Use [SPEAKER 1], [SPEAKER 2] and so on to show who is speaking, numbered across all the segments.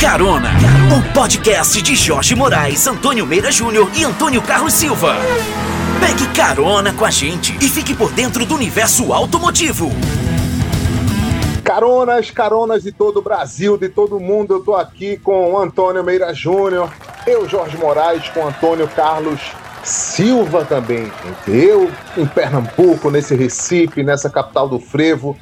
[SPEAKER 1] Carona, o podcast de Jorge Moraes, Antônio Meira Júnior e Antônio Carlos Silva. Pegue carona com a gente e fique por dentro do universo automotivo.
[SPEAKER 2] Caronas, caronas de todo o Brasil, de todo mundo. Eu tô aqui com o Antônio Meira Júnior, eu, Jorge Moraes, com Antônio Carlos Silva também. Eu em Pernambuco, nesse Recife, nessa capital do frevo.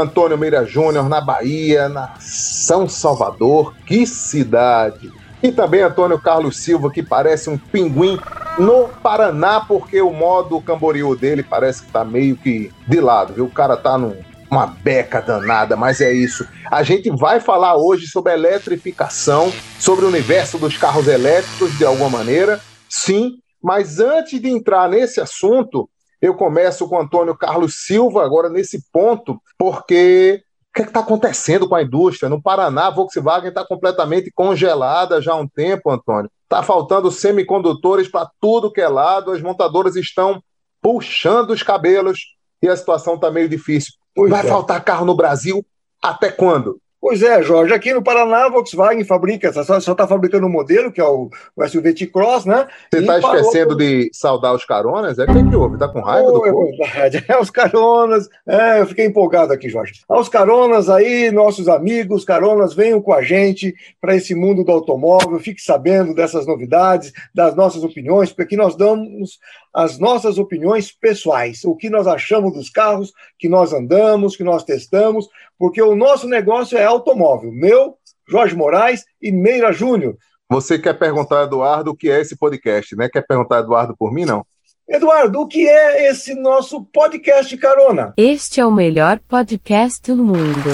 [SPEAKER 2] Antônio Meira Júnior na Bahia, na São Salvador. Que cidade! E também Antônio Carlos Silva, que parece um pinguim no Paraná, porque o modo Camboriú dele parece que tá meio que de lado, viu? O cara tá num, uma beca danada, mas é isso. A gente vai falar hoje sobre eletrificação, sobre o universo dos carros elétricos de alguma maneira, sim, mas antes de entrar nesse assunto, eu começo com Antônio Carlos Silva, agora nesse ponto, porque o que é está acontecendo com a indústria? No Paraná, a Volkswagen está completamente congelada já há um tempo, Antônio. Está faltando semicondutores para tudo que é lado, as montadoras estão puxando os cabelos e a situação está meio difícil. Pois Vai é. faltar carro no Brasil até quando?
[SPEAKER 3] Pois é, Jorge. Aqui no Paraná, a Volkswagen fabrica, só está fabricando um modelo, que é o, o SUV T-Cross, né?
[SPEAKER 2] Você está esquecendo por... de saudar os caronas? É o que, que houve? Está com raiva oh, do povo?
[SPEAKER 3] É verdade. É, os caronas. É, eu fiquei empolgado aqui, Jorge. Aos caronas aí, nossos amigos, caronas, venham com a gente para esse mundo do automóvel. Fique sabendo dessas novidades, das nossas opiniões, porque aqui nós damos as nossas opiniões pessoais, o que nós achamos dos carros que nós andamos, que nós testamos, porque o nosso negócio é automóvel. Meu, Jorge Moraes e Meira Júnior.
[SPEAKER 2] Você quer perguntar, Eduardo, o que é esse podcast, né? Quer perguntar, Eduardo, por mim, não?
[SPEAKER 3] Eduardo, o que é esse nosso podcast Carona?
[SPEAKER 4] Este é o melhor podcast do mundo.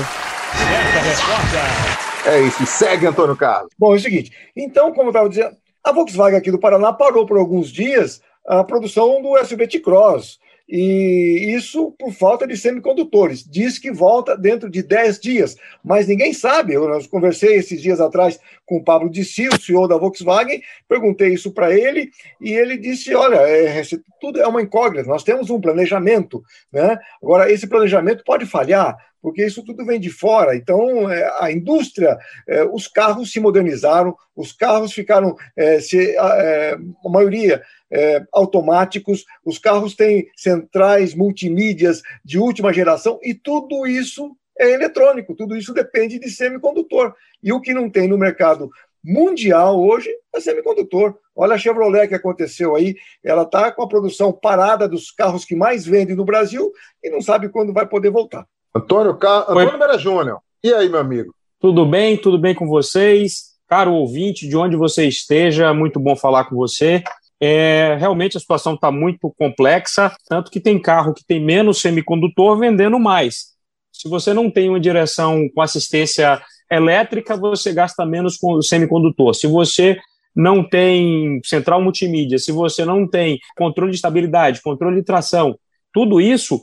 [SPEAKER 2] É isso, segue Antônio Carlos.
[SPEAKER 3] Bom, é o seguinte, então, como eu estava dizendo, a Volkswagen aqui do Paraná parou por alguns dias a produção do SUV T-Cross. E isso por falta de semicondutores. Diz que volta dentro de 10 dias, mas ninguém sabe. Eu conversei esses dias atrás com o Pablo Dissi, o CEO da Volkswagen, perguntei isso para ele e ele disse: Olha, é, tudo é uma incógnita, nós temos um planejamento. Né? Agora, esse planejamento pode falhar, porque isso tudo vem de fora. Então, é, a indústria, é, os carros se modernizaram, os carros ficaram, é, se, a, a maioria, é, automáticos, os carros têm centrais multimídias de última geração e tudo isso é eletrônico, tudo isso depende de semicondutor. E o que não tem no mercado mundial hoje é semicondutor. Olha a Chevrolet que aconteceu aí, ela está com a produção parada dos carros que mais vendem no Brasil e não sabe quando vai poder voltar.
[SPEAKER 2] Antônio, Car... Antônio Mera Júnior, e aí, meu amigo?
[SPEAKER 5] Tudo bem, tudo bem com vocês? Caro ouvinte, de onde você esteja, muito bom falar com você. É, realmente a situação está muito complexa, tanto que tem carro que tem menos semicondutor vendendo mais. Se você não tem uma direção com assistência elétrica, você gasta menos com semicondutor. Se você não tem central multimídia, se você não tem controle de estabilidade, controle de tração, tudo isso,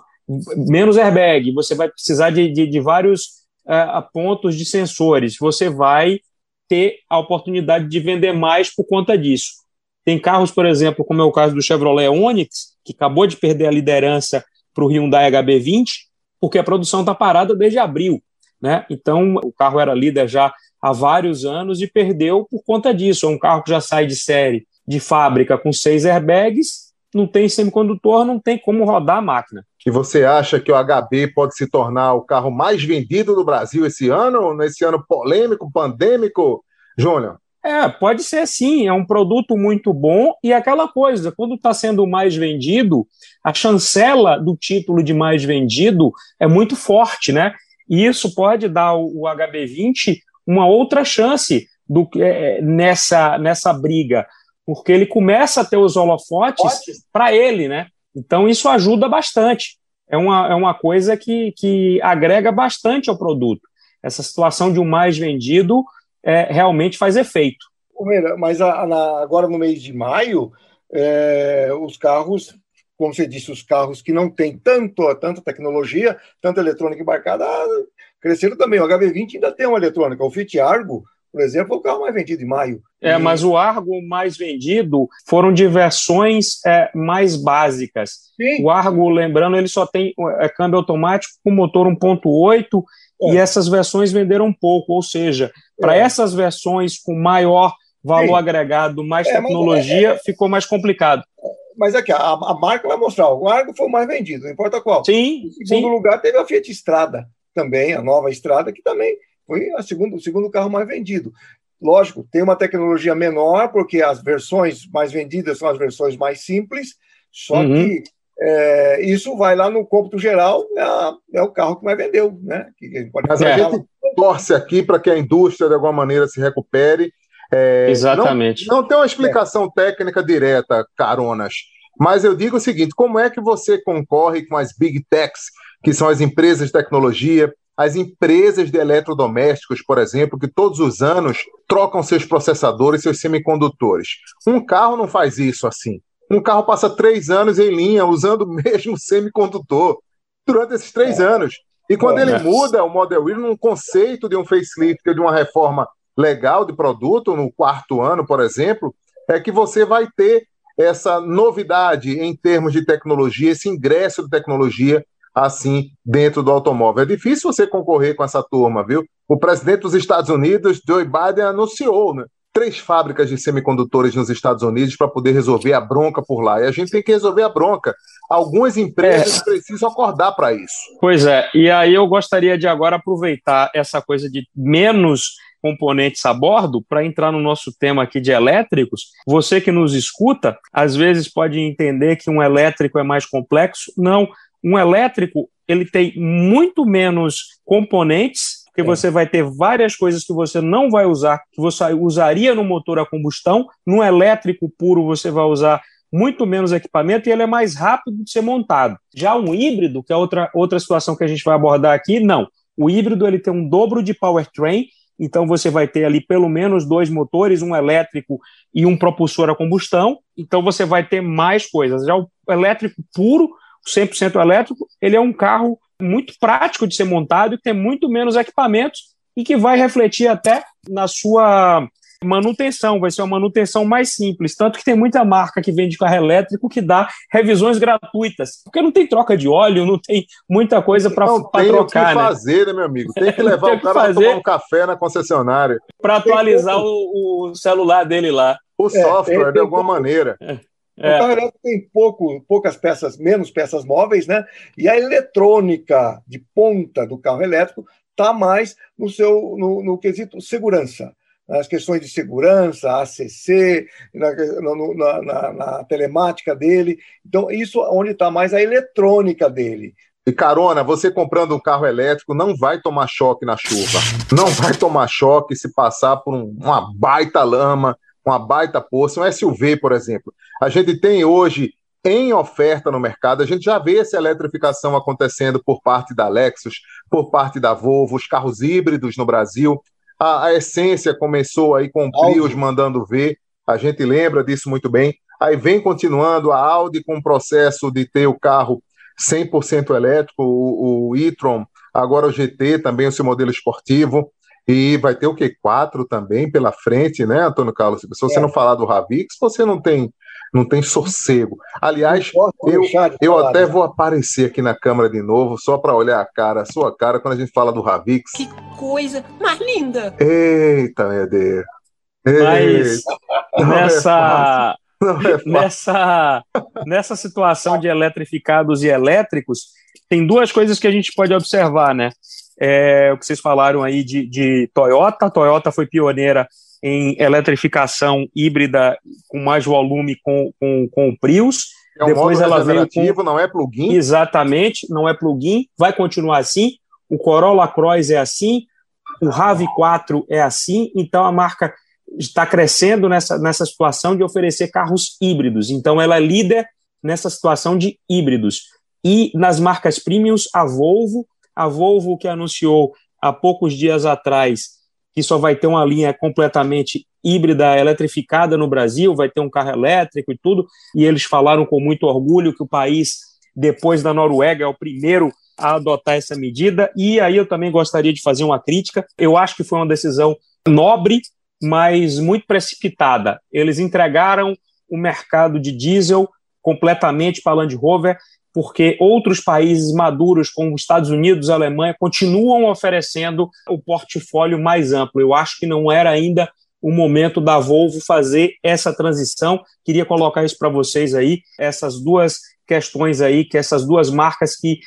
[SPEAKER 5] menos airbag, você vai precisar de, de, de vários uh, pontos de sensores. Você vai ter a oportunidade de vender mais por conta disso. Tem carros, por exemplo, como é o caso do Chevrolet Onix, que acabou de perder a liderança para o Hyundai HB20, porque a produção está parada desde abril. Né? Então, o carro era líder já há vários anos e perdeu por conta disso. É um carro que já sai de série de fábrica com seis airbags, não tem semicondutor, não tem como rodar a máquina.
[SPEAKER 2] E você acha que o HB pode se tornar o carro mais vendido do Brasil esse ano, nesse ano polêmico, pandêmico, Júnior?
[SPEAKER 5] É, pode ser sim, é um produto muito bom e aquela coisa, quando está sendo mais vendido, a chancela do título de mais vendido é muito forte, né? E isso pode dar o, HB20 uma outra chance do, é, nessa, nessa briga, porque ele começa a ter os holofotes para ele, né? Então isso ajuda bastante. É uma, é uma coisa que, que agrega bastante ao produto. Essa situação de um mais vendido é, realmente faz efeito.
[SPEAKER 3] Mas a, na, agora no mês de maio, é, os carros, como você disse, os carros que não têm tanto, tanta tecnologia, tanta eletrônica embarcada, cresceram também. O HB20 ainda tem uma eletrônica. O Fiat Argo, por exemplo, é o carro mais vendido em maio.
[SPEAKER 5] É, mas o Argo mais vendido foram de versões é, mais básicas. Sim. O Argo, lembrando, ele só tem é, câmbio automático com motor 1.8 é. e essas versões venderam pouco, ou seja, para é. essas versões com maior valor Sim. agregado, mais é, tecnologia, ficou mais complicado.
[SPEAKER 3] Mas aqui, a, a, marca vai mostrar, o Argo foi o mais vendido, não importa qual.
[SPEAKER 5] Sim.
[SPEAKER 3] Em segundo
[SPEAKER 5] sim.
[SPEAKER 3] lugar, teve a Fiat Strada também, a nova Estrada, que também foi a segundo, o segundo carro mais vendido. Lógico, tem uma tecnologia menor, porque as versões mais vendidas são as versões mais simples, só uhum. que é, isso vai lá no cômputo geral, é, a, é, o carro que mais vendeu. Né? Que
[SPEAKER 2] Mas a gente torce aqui para que a indústria, de alguma maneira, se recupere.
[SPEAKER 5] É, Exatamente.
[SPEAKER 2] Não, não tem uma explicação técnica direta, Caronas, mas eu digo o seguinte: como é que você concorre com as big techs, que são as empresas de tecnologia, as empresas de eletrodomésticos, por exemplo, que todos os anos trocam seus processadores, seus semicondutores. Um carro não faz isso assim. Um carro passa três anos em linha usando o mesmo semicondutor durante esses três é. anos. E quando ele muda o Model Y num conceito de um facelift, de uma reforma legal de produto, no quarto ano, por exemplo, é que você vai ter essa novidade em termos de tecnologia, esse ingresso de tecnologia assim dentro do automóvel. É difícil você concorrer com essa turma, viu? O presidente dos Estados Unidos, Joe Biden, anunciou né, três fábricas de semicondutores nos Estados Unidos para poder resolver a bronca por lá. E a gente tem que resolver a bronca. Algumas empresas é. precisam acordar para isso.
[SPEAKER 5] Pois é, e aí eu gostaria de agora aproveitar essa coisa de menos componentes a bordo para entrar no nosso tema aqui de elétricos. Você que nos escuta, às vezes pode entender que um elétrico é mais complexo. Não, um elétrico ele tem muito menos componentes, porque é. você vai ter várias coisas que você não vai usar, que você usaria no motor a combustão. No elétrico puro você vai usar muito menos equipamento e ele é mais rápido de ser montado. Já um híbrido, que é outra, outra situação que a gente vai abordar aqui, não. O híbrido ele tem um dobro de powertrain, então você vai ter ali pelo menos dois motores, um elétrico e um propulsor a combustão, então você vai ter mais coisas. Já o elétrico puro, 100% elétrico, ele é um carro muito prático de ser montado e tem muito menos equipamentos e que vai refletir até na sua manutenção, vai ser uma manutenção mais simples, tanto que tem muita marca que vende carro elétrico que dá revisões gratuitas, porque não tem troca de óleo, não tem muita coisa para trocar. Tem o que né?
[SPEAKER 2] fazer, né, meu amigo? Tem que levar tem o cara para tomar um café na concessionária.
[SPEAKER 5] Para atualizar o, o, celular dele lá.
[SPEAKER 2] O é, software, tem, de alguma maneira.
[SPEAKER 3] É. É. O carro elétrico tem pouco, poucas peças, menos peças móveis, né? E a eletrônica de ponta do carro elétrico está mais no seu no, no, quesito segurança. As questões de segurança, ACC, na, na, na, na telemática dele. Então, isso é onde está mais a eletrônica dele.
[SPEAKER 2] E carona, você comprando um carro elétrico não vai tomar choque na chuva. Não vai tomar choque se passar por um, uma baita lama, uma baita poça, um SUV, por exemplo. A gente tem hoje em oferta no mercado, a gente já vê essa eletrificação acontecendo por parte da Lexus, por parte da Volvo, os carros híbridos no Brasil. A, a Essência começou aí com o Prius mandando ver, a gente lembra disso muito bem. Aí vem continuando a Audi com o processo de ter o carro 100% elétrico, o, o e-tron, agora o GT, também o seu modelo esportivo. E vai ter o Q4 também pela frente, né, Antônio Carlos? Se você é. não falar do Ravix, você não tem não tem sossego. Aliás, eu, eu até vou aparecer aqui na câmera de novo, só para olhar a cara, a sua cara, quando a gente fala do Ravix.
[SPEAKER 6] Que coisa mais linda!
[SPEAKER 2] Eita, meu Deus!
[SPEAKER 5] Mas nessa, é nessa, nessa situação de eletrificados e elétricos, tem duas coisas que a gente pode observar, né? É, o que vocês falaram aí de, de Toyota. A Toyota foi pioneira em eletrificação híbrida com mais volume com, com, com o Prius.
[SPEAKER 2] É um Depois ela veio com... não é plug-in?
[SPEAKER 5] Exatamente, não é plug-in, vai continuar assim. O Corolla Cross é assim, o RAV4 é assim, então a marca está crescendo nessa, nessa situação de oferecer carros híbridos. Então ela é líder nessa situação de híbridos. E nas marcas premiums, a Volvo a Volvo que anunciou há poucos dias atrás que só vai ter uma linha completamente híbrida, eletrificada no Brasil, vai ter um carro elétrico e tudo, e eles falaram com muito orgulho que o país, depois da Noruega, é o primeiro a adotar essa medida, e aí eu também gostaria de fazer uma crítica, eu acho que foi uma decisão nobre, mas muito precipitada. Eles entregaram o mercado de diesel completamente para a Land Rover, porque outros países maduros, como os Estados Unidos, a Alemanha, continuam oferecendo o portfólio mais amplo. Eu acho que não era ainda o momento da Volvo fazer essa transição. Queria colocar isso para vocês aí, essas duas questões aí, que essas duas marcas que,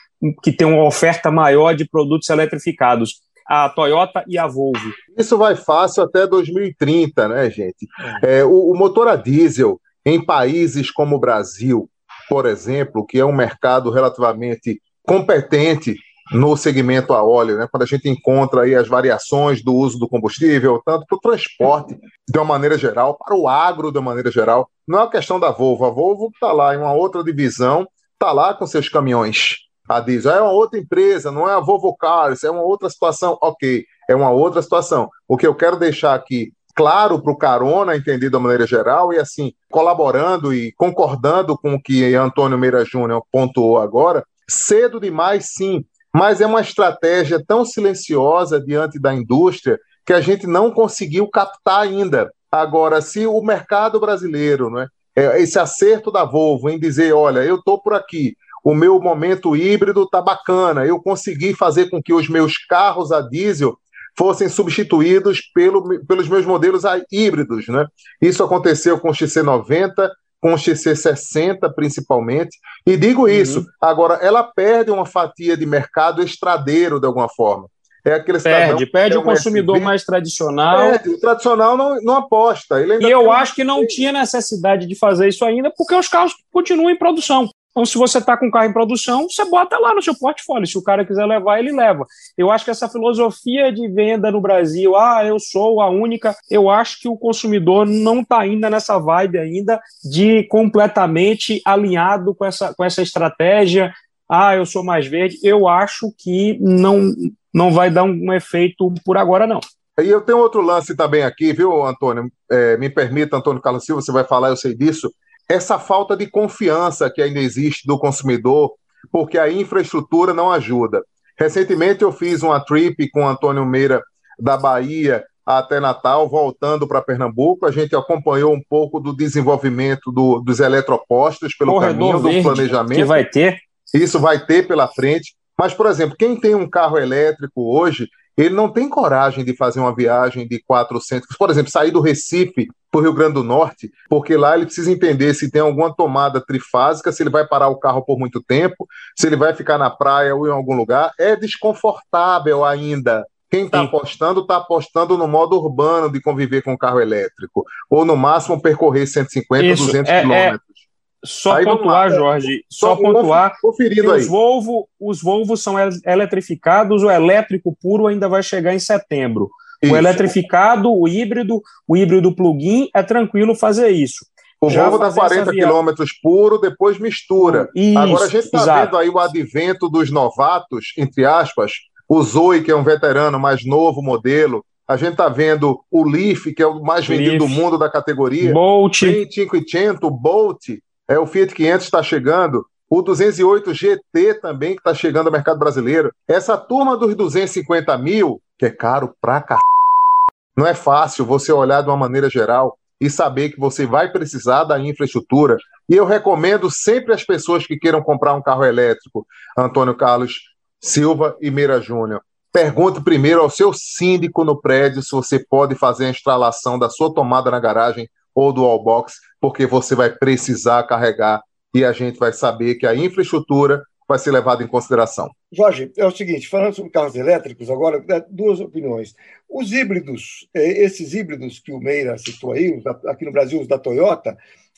[SPEAKER 5] que têm uma oferta maior de produtos eletrificados, a Toyota e a Volvo.
[SPEAKER 2] Isso vai fácil até 2030, né, gente? É, o, o motor a diesel em países como o Brasil, por exemplo, que é um mercado relativamente competente no segmento a óleo, né? quando a gente encontra aí as variações do uso do combustível, tanto para o transporte de uma maneira geral, para o agro de uma maneira geral. Não é uma questão da Volvo. A Volvo está lá em uma outra divisão, está lá com seus caminhões a diesel. É uma outra empresa, não é a Volvo Cars, é uma outra situação. Ok, é uma outra situação. O que eu quero deixar aqui claro para o Carona, entender da maneira geral, e assim, colaborando e concordando com o que Antônio Meira Júnior pontuou agora, cedo demais, sim, mas é uma estratégia tão silenciosa diante da indústria que a gente não conseguiu captar ainda. Agora, se o mercado brasileiro, né, esse acerto da Volvo em dizer, olha, eu estou por aqui, o meu momento híbrido está bacana, eu consegui fazer com que os meus carros a diesel fossem substituídos pelo, pelos meus modelos híbridos. Né? Isso aconteceu com o XC90, com o XC60 principalmente, e digo uhum. isso, agora ela perde uma fatia de mercado estradeiro de alguma forma.
[SPEAKER 5] É aquele perde, perde o consumidor SB, mais tradicional. Perde,
[SPEAKER 2] o tradicional não, não aposta.
[SPEAKER 5] e eu acho que não tinha necessidade de fazer isso ainda, porque os carros continuam em produção. Então, se você está com carro em produção, você bota lá no seu portfólio. Se o cara quiser levar, ele leva. Eu acho que essa filosofia de venda no Brasil, ah, eu sou a única, eu acho que o consumidor não está ainda nessa vibe ainda de completamente alinhado com essa, com essa estratégia. Ah, eu sou mais verde. Eu acho que não, não vai dar um efeito por agora, não.
[SPEAKER 2] E eu tenho outro lance também aqui, viu, Antônio? É, me permita, Antônio Carlos Silva, você vai falar, eu sei disso essa falta de confiança que ainda existe do consumidor, porque a infraestrutura não ajuda. Recentemente eu fiz uma trip com o Antônio Meira da Bahia até Natal, voltando para Pernambuco. A gente acompanhou um pouco do desenvolvimento do, dos eletropostos pelo Corredor caminho do planejamento. Que
[SPEAKER 5] vai ter.
[SPEAKER 2] Isso vai ter pela frente. Mas, por exemplo, quem tem um carro elétrico hoje, ele não tem coragem de fazer uma viagem de 400, por exemplo, sair do Recife para o Rio Grande do Norte, porque lá ele precisa entender se tem alguma tomada trifásica, se ele vai parar o carro por muito tempo, se ele vai ficar na praia ou em algum lugar. É desconfortável ainda. Quem está apostando, está apostando no modo urbano de conviver com o carro elétrico, ou no máximo percorrer 150, Isso, 200 é, é quilômetros. É
[SPEAKER 5] só aí pontuar, Jorge, só, só pontuar que os Volvo, os Volvo são eletrificados, o elétrico puro ainda vai chegar em setembro. Isso. O eletrificado, o híbrido, o híbrido plug-in é tranquilo fazer isso.
[SPEAKER 2] O Já Volvo dá 40 km puro, depois mistura. Isso, Agora a gente está vendo aí o advento dos novatos, entre aspas, o Zoe, que é um veterano mais novo modelo, a gente está vendo o Leaf, que é o mais vendido Leaf. do mundo da categoria.
[SPEAKER 5] Bolt.
[SPEAKER 2] 500, o Bolt, é, o Fiat 500 está chegando, o 208 GT também que está chegando ao mercado brasileiro. Essa turma dos 250 mil, que é caro pra c... Não é fácil você olhar de uma maneira geral e saber que você vai precisar da infraestrutura. E eu recomendo sempre às pessoas que queiram comprar um carro elétrico, Antônio Carlos Silva e Meira Júnior. Pergunte primeiro ao seu síndico no prédio se você pode fazer a instalação da sua tomada na garagem ou do wallbox, porque você vai precisar carregar e a gente vai saber que a infraestrutura vai ser levada em consideração.
[SPEAKER 3] Jorge, é o seguinte, falando sobre carros elétricos, agora, é, duas opiniões. Os híbridos, é, esses híbridos que o Meira citou aí, aqui no Brasil, os da Toyota,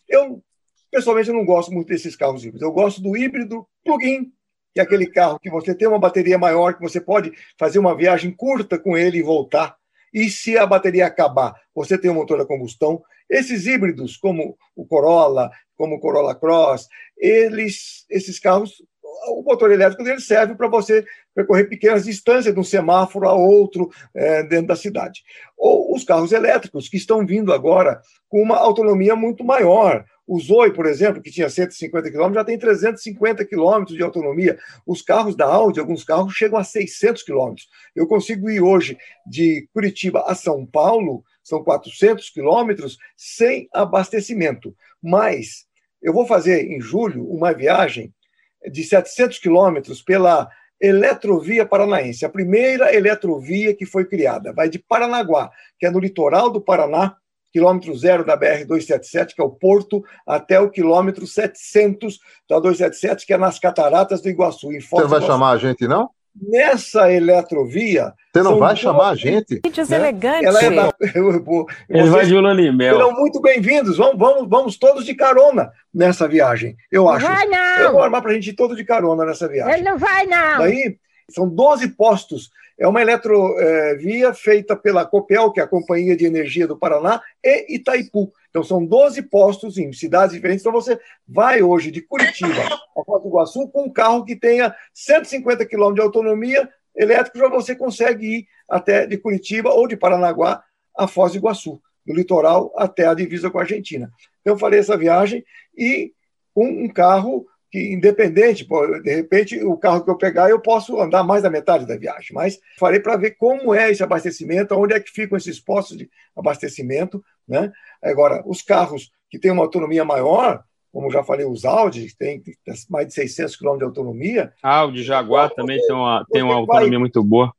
[SPEAKER 3] eu, pessoalmente, eu não gosto muito desses carros híbridos. Eu gosto do híbrido plug-in, que é aquele carro que você tem uma bateria maior, que você pode fazer uma viagem curta com ele e voltar. E se a bateria acabar, você tem um motor a combustão. Esses híbridos, como o Corolla, como o Corolla Cross, eles, esses carros, o motor elétrico dele serve para você percorrer pequenas distâncias de um semáforo a outro é, dentro da cidade. Ou os carros elétricos, que estão vindo agora com uma autonomia muito maior. O Zoe, por exemplo, que tinha 150 km, já tem 350 km de autonomia. Os carros da Audi, alguns carros, chegam a 600 km. Eu consigo ir hoje de Curitiba a São Paulo, são 400 quilômetros, sem abastecimento. Mas eu vou fazer em julho uma viagem de 700 quilômetros pela Eletrovia Paranaense, a primeira eletrovia que foi criada. Vai de Paranaguá, que é no litoral do Paraná, quilômetro zero da BR-277, que é o Porto, até o quilômetro 700 da 277, que é nas Cataratas do Iguaçu.
[SPEAKER 2] Em Você vai chamar a gente, não?
[SPEAKER 3] Nessa eletrovia.
[SPEAKER 2] Você não vai chamar a gente?
[SPEAKER 4] Vídeos né? elegantes.
[SPEAKER 3] Ela é da,
[SPEAKER 5] Ele vai de Ulanimel.
[SPEAKER 3] Serão muito bem-vindos. Vamos, vamos, vamos todos de carona nessa viagem, eu acho.
[SPEAKER 4] Não vai, não.
[SPEAKER 3] Eu vou armar para a gente ir todo de carona nessa viagem.
[SPEAKER 4] Ele não vai, não.
[SPEAKER 3] Daí, são 12 postos é uma eletrovia feita pela Copel, que é a Companhia de Energia do Paraná, e Itaipu. Então, são 12 postos em cidades diferentes. Então, você vai hoje de Curitiba a Foz do Iguaçu com um carro que tenha 150 km de autonomia elétrico, já você consegue ir até de Curitiba ou de Paranaguá a Foz do Iguaçu, do litoral até a divisa com a Argentina. Então, eu farei essa viagem e com um carro que independente, pô, de repente o carro que eu pegar eu posso andar mais da metade da viagem, mas farei para ver como é esse abastecimento, onde é que ficam esses postos de abastecimento, né? Agora, os carros que têm uma autonomia maior, como já falei, os Audi, que tem mais de 600 km de autonomia.
[SPEAKER 5] Audi, Jaguar também tem uma, tem uma autonomia vai, muito boa.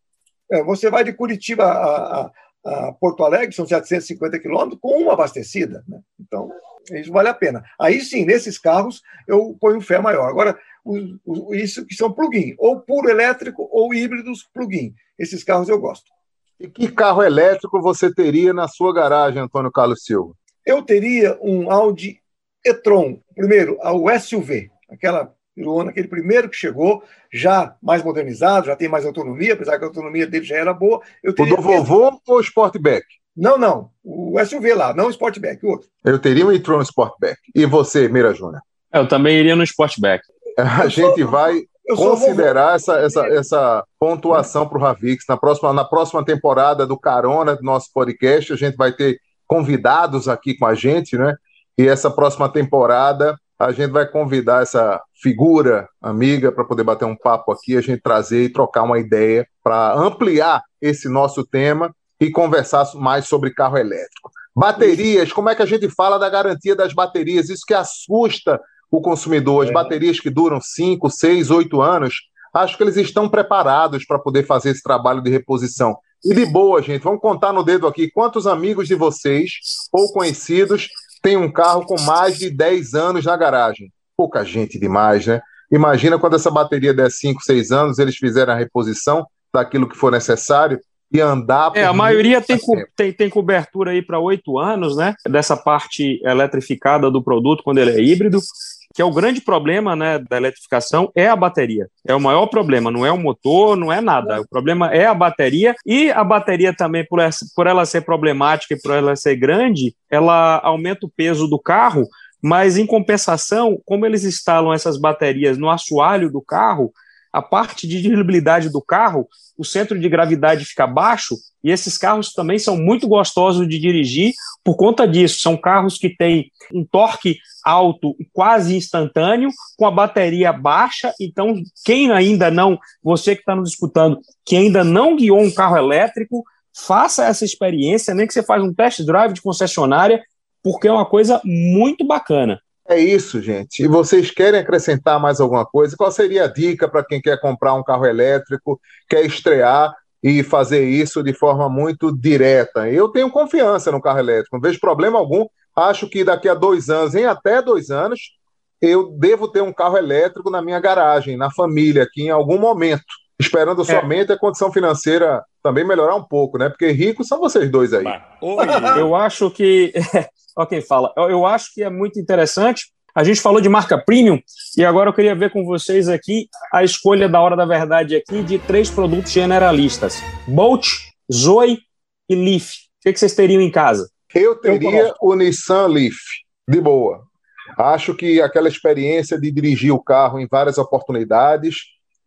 [SPEAKER 3] É, você vai de Curitiba a, a, a Porto Alegre, são 750 quilômetros, com uma abastecida. Né? Então, isso vale a pena. Aí sim, nesses carros, eu ponho fé maior. Agora, isso que são plug-in, ou puro elétrico ou híbridos plug-in. Esses carros eu gosto.
[SPEAKER 2] E que carro elétrico você teria na sua garagem, Antônio Carlos Silva?
[SPEAKER 3] Eu teria um Audi e-tron, primeiro, o SUV, aquela aquele primeiro que chegou, já mais modernizado, já tem mais autonomia, apesar que a autonomia dele já era boa.
[SPEAKER 2] Eu teria o do vovô ou o Sportback?
[SPEAKER 3] Não, não. O SUV lá, não o Sportback, o outro.
[SPEAKER 2] Eu teria um e-tron Sportback. E você, Mira Júnior?
[SPEAKER 5] Eu também iria no Sportback.
[SPEAKER 2] A gente vai considerar essa, essa, essa pontuação para o Ravix. Na próxima, na próxima temporada do Carona, do nosso podcast, a gente vai ter convidados aqui com a gente, né? E essa próxima temporada a gente vai convidar essa figura amiga para poder bater um papo aqui, a gente trazer e trocar uma ideia para ampliar esse nosso tema e conversar mais sobre carro elétrico. Baterias, como é que a gente fala da garantia das baterias? Isso que assusta o consumidor. As é. baterias que duram 5, 6, 8 anos, acho que eles estão preparados para poder fazer esse trabalho de reposição. E de boa, gente, vamos contar no dedo aqui quantos amigos de vocês ou conhecidos têm um carro com mais de 10 anos na garagem. Pouca gente demais, né? Imagina quando essa bateria der 5, 6 anos, eles fizeram a reposição daquilo que for necessário e andar.
[SPEAKER 5] É, a maioria tem, co tem, tem cobertura aí para oito anos, né? Dessa parte eletrificada do produto quando ele é híbrido, que é o grande problema né, da eletrificação é a bateria. É o maior problema, não é o motor, não é nada. O problema é a bateria e a bateria também, por, essa, por ela ser problemática e por ela ser grande, ela aumenta o peso do carro, mas em compensação, como eles instalam essas baterias no assoalho do carro, a parte de dirigibilidade do carro, o centro de gravidade fica baixo e esses carros também são muito gostosos de dirigir por conta disso. São carros que têm um torque alto e quase instantâneo, com a bateria baixa. Então, quem ainda não, você que está nos escutando, que ainda não guiou um carro elétrico, faça essa experiência, nem que você faça um test drive de concessionária, porque é uma coisa muito bacana.
[SPEAKER 2] É isso, gente. E vocês querem acrescentar mais alguma coisa? Qual seria a dica para quem quer comprar um carro elétrico, quer estrear e fazer isso de forma muito direta? Eu tenho confiança no carro elétrico, não vejo problema algum. Acho que daqui a dois anos, em até dois anos, eu devo ter um carro elétrico na minha garagem, na família, aqui em algum momento. Esperando é. somente a condição financeira também melhorar um pouco, né? Porque ricos são vocês dois aí.
[SPEAKER 5] Eu acho que Olha quem fala. Eu, eu acho que é muito interessante. A gente falou de marca premium e agora eu queria ver com vocês aqui a escolha da hora da verdade aqui de três produtos generalistas: Bolt, Zoe e Leaf. O que, vocês teriam em casa?
[SPEAKER 2] Eu teria eu o Nissan Leaf, de boa. Acho que aquela experiência de dirigir o carro em várias oportunidades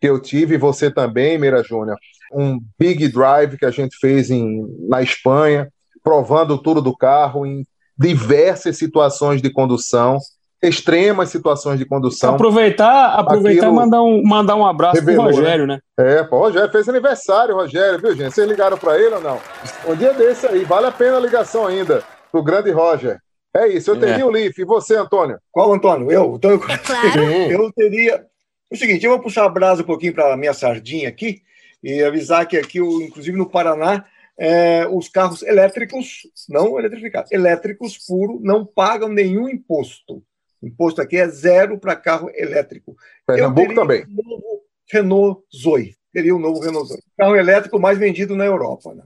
[SPEAKER 2] que eu tive, você também, Meira Júnior, um big drive que a gente fez em, na Espanha, provando tudo do carro em diversas situações de condução, extremas situações de condução.
[SPEAKER 5] Aproveitar, aproveitar Aquilo... e mandar um, mandar um abraço para o né? Rogério, né?
[SPEAKER 2] né? É, pô, o Rogério fez aniversário, Rogério, viu, gente? Vocês ligaram para ele ou não? Um dia desse aí, vale a pena a ligação ainda, pro grande Roger. É isso, eu teria é. o Leaf. E você, Antônio?
[SPEAKER 3] Qual, Antônio? Eu? Então, eu, é claro. eu teria O seguinte, eu vou puxar a brasa um pouquinho para a minha sardinha aqui e avisar que aqui, inclusive no Paraná, é, os carros elétricos, não eletrificados, elétricos puro, não pagam nenhum imposto. O imposto aqui é zero para carro elétrico.
[SPEAKER 2] Pernambuco também.
[SPEAKER 3] Um novo Renault Zoe. Teria o um novo Renault Zoe. Carro elétrico mais vendido na Europa. Né?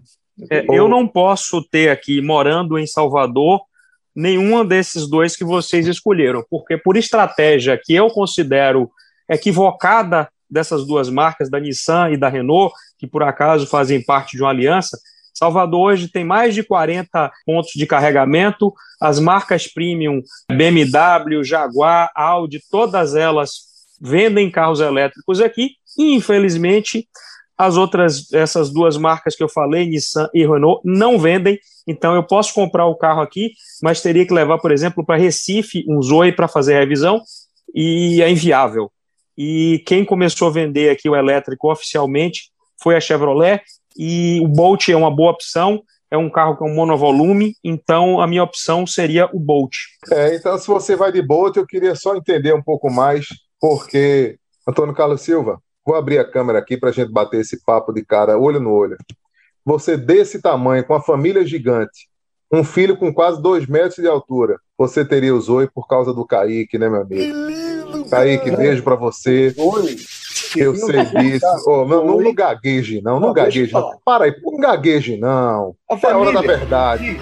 [SPEAKER 5] É, eu não posso ter aqui, morando em Salvador, nenhuma desses dois que vocês escolheram, porque por estratégia que eu considero equivocada dessas duas marcas, da Nissan e da Renault, que por acaso fazem parte de uma aliança, Salvador hoje tem mais de 40 pontos de carregamento, as marcas premium, BMW, Jaguar, Audi, todas elas vendem carros elétricos aqui, e infelizmente as outras, essas duas marcas que eu falei, Nissan e Renault, não vendem, então eu posso comprar o carro aqui, mas teria que levar, por exemplo, para Recife um Zoe para fazer revisão, e é inviável. E quem começou a vender aqui o elétrico oficialmente foi a Chevrolet, e o Bolt é uma boa opção, é um carro com monovolume, então a minha opção seria o Bolt.
[SPEAKER 2] É, então se você vai de Bolt, eu queria só entender um pouco mais, porque, Antônio Carlos Silva, vou abrir a câmera aqui para a gente bater esse papo de cara, olho no olho. Você desse tamanho, com a família gigante, um filho com quase dois metros de altura, você teria o Zoe por causa do Kaique, né, meu amigo? Kaique, beijo para você. Oi. Eu sei disso. Oh, não, não, não gagueje, não. Não, não gagueje. Não. Para aí, não gagueje, não. A família, é a hora da verdade.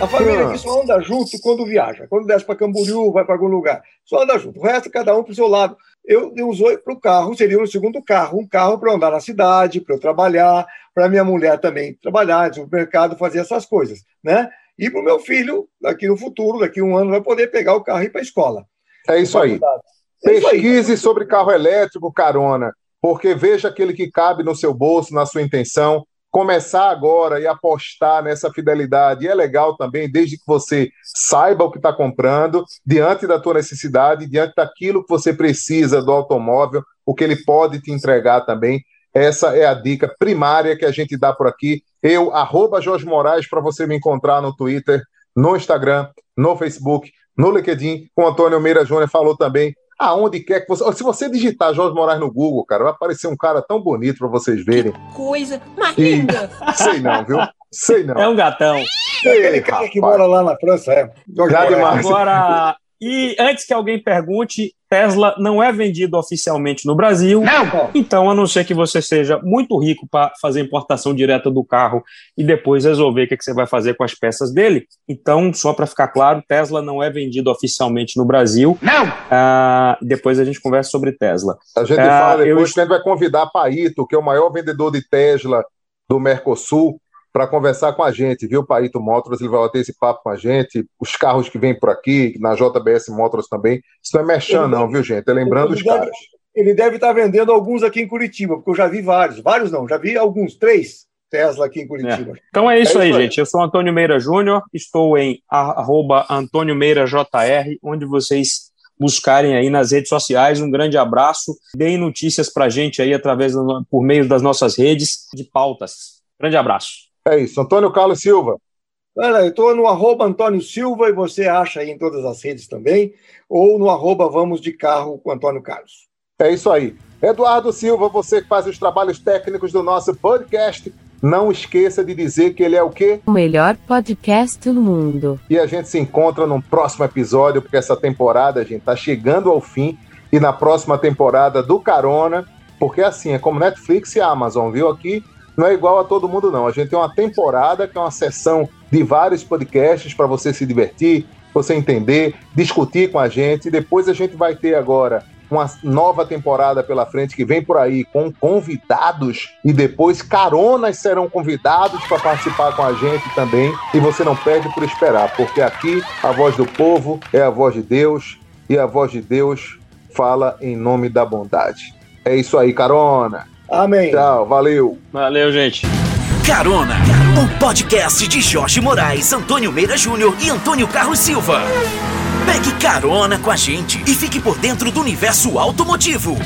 [SPEAKER 3] A família aqui só anda junto quando viaja. Quando desce para Camboriú, vai para algum lugar. Só anda junto. O resto, cada um para o seu lado. Eu, eu usou para o carro, seria um segundo carro. Um carro para andar na cidade, para eu trabalhar, para minha mulher também trabalhar, no mercado, fazer essas coisas. Né? E para o meu filho, daqui no futuro, daqui um ano, vai poder pegar o carro e ir para a escola.
[SPEAKER 2] É isso aí. Pesquise sobre carro elétrico, carona, porque veja aquele que cabe no seu bolso, na sua intenção. Começar agora e apostar nessa fidelidade é legal também, desde que você saiba o que está comprando, diante da tua necessidade, diante daquilo que você precisa do automóvel, o que ele pode te entregar também. Essa é a dica primária que a gente dá por aqui. Eu, arroba Jorge Moraes, para você me encontrar no Twitter, no Instagram, no Facebook, no LinkedIn. Com Antônio Meira Júnior falou também aonde quer que você. Se você digitar Jorge Moraes no Google, cara, vai aparecer um cara tão bonito para vocês verem.
[SPEAKER 6] Que coisa mais linda!
[SPEAKER 2] Sei não, viu? Sei não.
[SPEAKER 5] É um gatão.
[SPEAKER 3] Ei, Aquele cara que mora lá na França, é.
[SPEAKER 5] Jorge Agora, e antes que alguém pergunte, Tesla não é vendido oficialmente no Brasil. Não. Então, a não ser que você seja muito rico para fazer importação direta do carro e depois resolver o que, é que você vai fazer com as peças dele. Então, só para ficar claro, Tesla não é vendido oficialmente no Brasil. Não. Ah, depois a gente conversa sobre Tesla.
[SPEAKER 2] A gente ah, fala depois eu... que a gente vai convidar Paito, que é o maior vendedor de Tesla do Mercosul, para conversar com a gente, viu, Paito Motors? Ele vai bater esse papo com a gente, os carros que vêm por aqui, na JBS Motors também. Isso não é mexendo, não, viu, gente? É lembrando os
[SPEAKER 3] deve,
[SPEAKER 2] caras.
[SPEAKER 3] Ele deve estar tá vendendo alguns aqui em Curitiba, porque eu já vi vários. Vários não, já vi alguns, três Tesla aqui em Curitiba.
[SPEAKER 5] É. Então é isso, é aí, aí, gente. Eu sou Antônio Meira Júnior, estou em arroba Antônio Meira JR, onde vocês buscarem aí nas redes sociais. Um grande abraço. Deem notícias para a gente aí através por meio das nossas redes de pautas. Grande abraço.
[SPEAKER 2] É isso. Antônio Carlos Silva.
[SPEAKER 3] Olha, eu estou no arroba Antônio Silva e você acha aí em todas as redes também, ou no arroba Vamos de Carro com Antônio Carlos.
[SPEAKER 2] É isso aí. Eduardo Silva, você que faz os trabalhos técnicos do nosso podcast, não esqueça de dizer que ele é o quê?
[SPEAKER 4] O melhor podcast do mundo.
[SPEAKER 2] E a gente se encontra num próximo episódio, porque essa temporada, a gente, tá chegando ao fim. E na próxima temporada do Carona, porque assim, é como Netflix e Amazon, viu? Aqui não é igual a todo mundo, não. A gente tem uma temporada que é uma sessão de vários podcasts para você se divertir, você entender, discutir com a gente. Depois a gente vai ter agora uma nova temporada pela frente que vem por aí com convidados e depois caronas serão convidados para participar com a gente também. E você não perde por esperar, porque aqui a voz do povo é a voz de Deus e a voz de Deus fala em nome da bondade. É isso aí, carona.
[SPEAKER 3] Amém.
[SPEAKER 2] Tchau, valeu.
[SPEAKER 5] Valeu, gente.
[SPEAKER 1] Carona, o podcast de Jorge Moraes, Antônio Meira Júnior e Antônio Carlos Silva. Pegue carona com a gente e fique por dentro do universo automotivo.